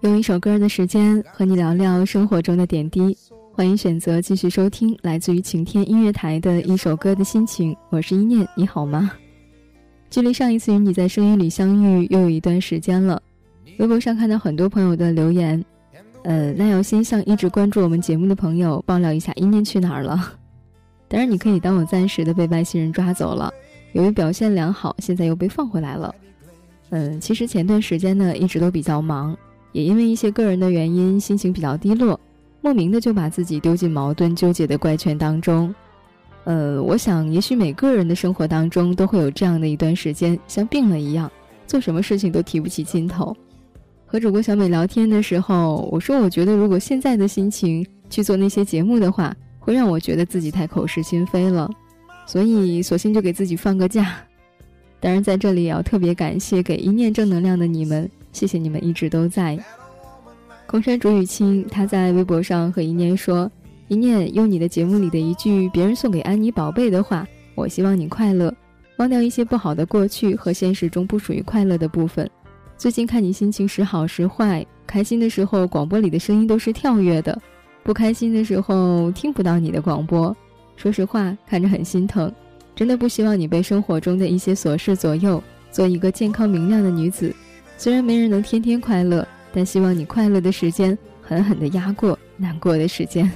用一首歌的时间和你聊聊生活中的点滴，欢迎选择继续收听来自于晴天音乐台的一首歌的心情。我是一念，你好吗？距离上一次与你在声音里相遇又有一段时间了。微博上看到很多朋友的留言，呃，那要先向一直关注我们节目的朋友爆料一下，一念去哪儿了？当然，你可以当我暂时的被外星人抓走了，由于表现良好，现在又被放回来了。嗯，其实前段时间呢，一直都比较忙。也因为一些个人的原因，心情比较低落，莫名的就把自己丢进矛盾纠结的怪圈当中。呃，我想，也许每个人的生活当中都会有这样的一段时间，像病了一样，做什么事情都提不起劲头。和主播小美聊天的时候，我说，我觉得如果现在的心情去做那些节目的话，会让我觉得自己太口是心非了，所以索性就给自己放个假。当然，在这里也要特别感谢给一念正能量的你们。谢谢你们一直都在。空山竹雨清他在微博上和一念说：“一念用你的节目里的一句别人送给安妮宝贝的话，我希望你快乐，忘掉一些不好的过去和现实中不属于快乐的部分。最近看你心情时好时坏，开心的时候广播里的声音都是跳跃的，不开心的时候听不到你的广播。说实话，看着很心疼，真的不希望你被生活中的一些琐事左右，做一个健康明亮的女子。”虽然没人能天天快乐，但希望你快乐的时间狠狠地压过难过的时间。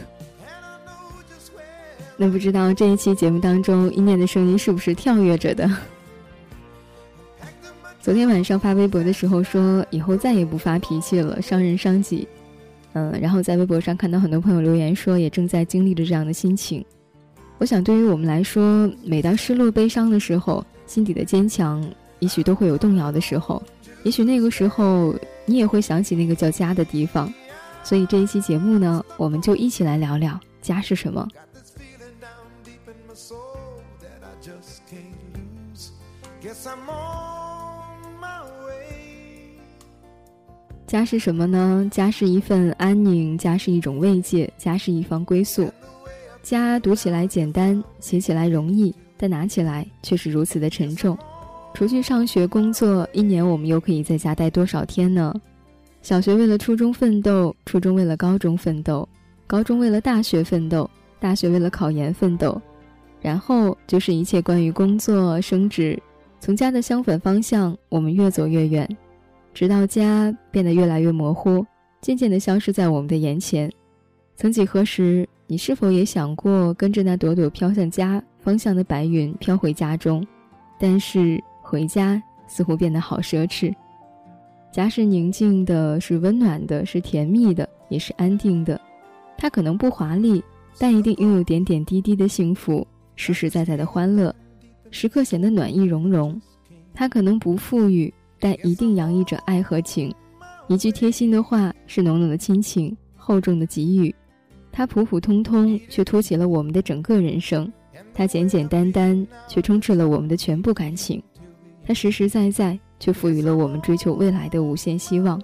那不知道这一期节目当中，一念的声音是不是跳跃着的？昨天晚上发微博的时候说，以后再也不发脾气了，伤人伤己。嗯，然后在微博上看到很多朋友留言说，也正在经历着这样的心情。我想，对于我们来说，每当失落、悲伤的时候，心底的坚强也许都会有动摇的时候。也许那个时候，你也会想起那个叫家的地方，所以这一期节目呢，我们就一起来聊聊家是什么。家是什么呢？家是一份安宁，家是一种慰藉，家是一方归宿。家读起来简单，写起来容易，但拿起来却是如此的沉重。除去上学、工作，一年我们又可以在家待多少天呢？小学为了初中奋斗，初中为了高中奋斗，高中为了大学奋斗，大学为了考研奋斗，然后就是一切关于工作、升职。从家的相反方向，我们越走越远，直到家变得越来越模糊，渐渐地消失在我们的眼前。曾几何时，你是否也想过跟着那朵朵飘向家方向的白云飘回家中？但是。回家似乎变得好奢侈。家是宁静的，是温暖的，是甜蜜的，也是安定的。它可能不华丽，但一定拥有点点滴滴的幸福，实实在在的欢乐，时刻显得暖意融融。它可能不富裕，但一定洋溢着爱和情。一句贴心的话，是浓浓的亲情，厚重的给予。它普普通通，却托起了我们的整个人生。它简简单单，却充斥了我们的全部感情。它实实在在，却赋予了我们追求未来的无限希望。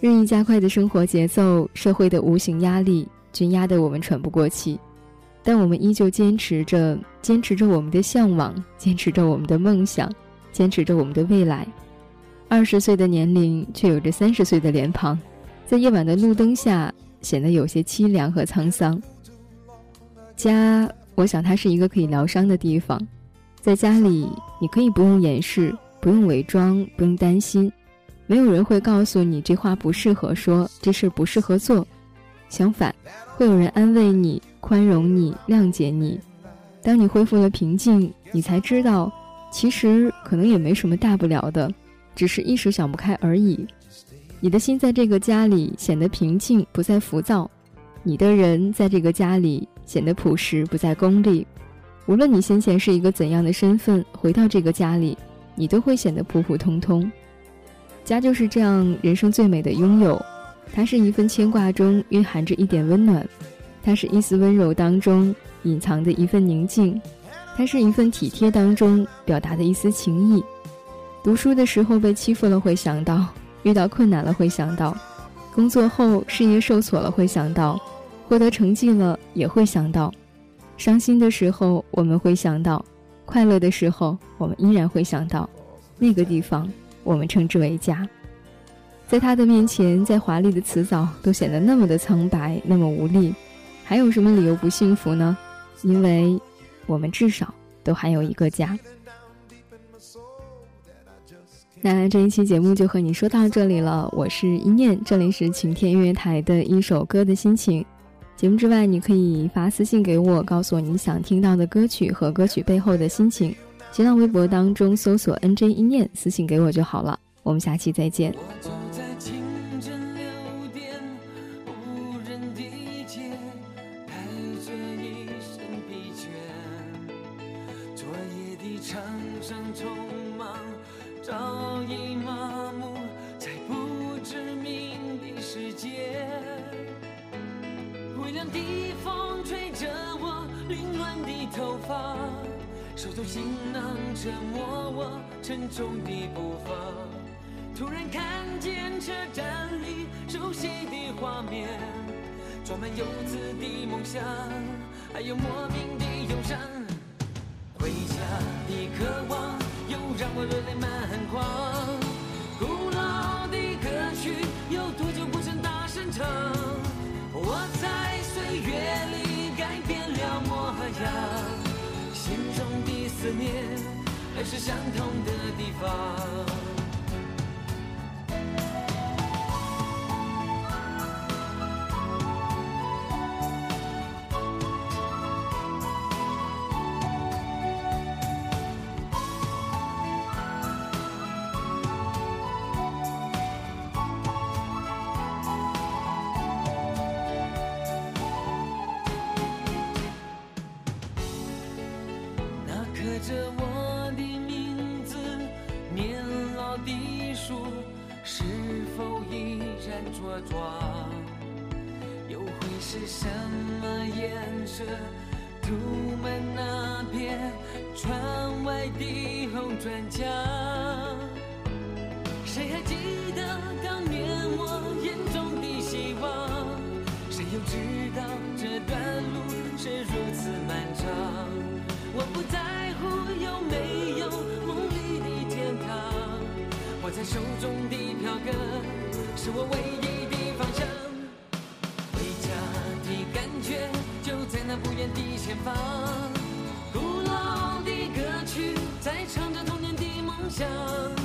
日益加快的生活节奏，社会的无形压力，均压得我们喘不过气。但我们依旧坚持着，坚持着我们的向往，坚持着我们的梦想，坚持着我们的未来。二十岁的年龄，却有着三十岁的脸庞，在夜晚的路灯下，显得有些凄凉和沧桑。家，我想它是一个可以疗伤的地方。在家里，你可以不用掩饰，不用伪装，不用担心，没有人会告诉你这话不适合说，这事不适合做。相反，会有人安慰你、宽容你、谅解你。当你恢复了平静，你才知道，其实可能也没什么大不了的，只是一时想不开而已。你的心在这个家里显得平静，不再浮躁；你的人在这个家里显得朴实，不再功利。无论你先前是一个怎样的身份，回到这个家里，你都会显得普普通通。家就是这样，人生最美的拥有。它是一份牵挂中蕴含着一点温暖，它是一丝温柔当中隐藏的一份宁静，它是一份体贴当中表达的一丝情意。读书的时候被欺负了会想到，遇到困难了会想到，工作后事业受挫了会想到，获得成绩了也会想到。伤心的时候，我们会想到；快乐的时候，我们依然会想到。那个地方我们称之为家。在他的面前，再华丽的辞藻都显得那么的苍白，那么无力。还有什么理由不幸福呢？因为，我们至少都还有一个家。那这一期节目就和你说到这里了。我是一念，这里是晴天音乐台的一首歌的心情。节目之外，你可以发私信给我，告诉我你想听到的歌曲和歌曲背后的心情。新浪微博当中搜索 “nj 一念”，私信给我就好了。我们下期再见。凌乱的头发，手中行囊折磨我沉重的步伐。突然看见车站里熟悉的画面，装满游子的梦想，还有莫名的忧伤。回家的渴望又让我热泪满眶。古老的歌曲有多久不曾大声唱？心中的思念还是相同的地方。刻着我的名字，年老的树是否依然茁壮？又会是什么颜色涂满那片窗外的红砖墙？谁还记得当年我眼中的希望？谁又知道这段路是如此漫长？我不在乎。有没有梦里的天堂？握在手中的票根，是我唯一的方向。回家的感觉就在那不远的前方。古老的歌曲在唱着童年的梦想。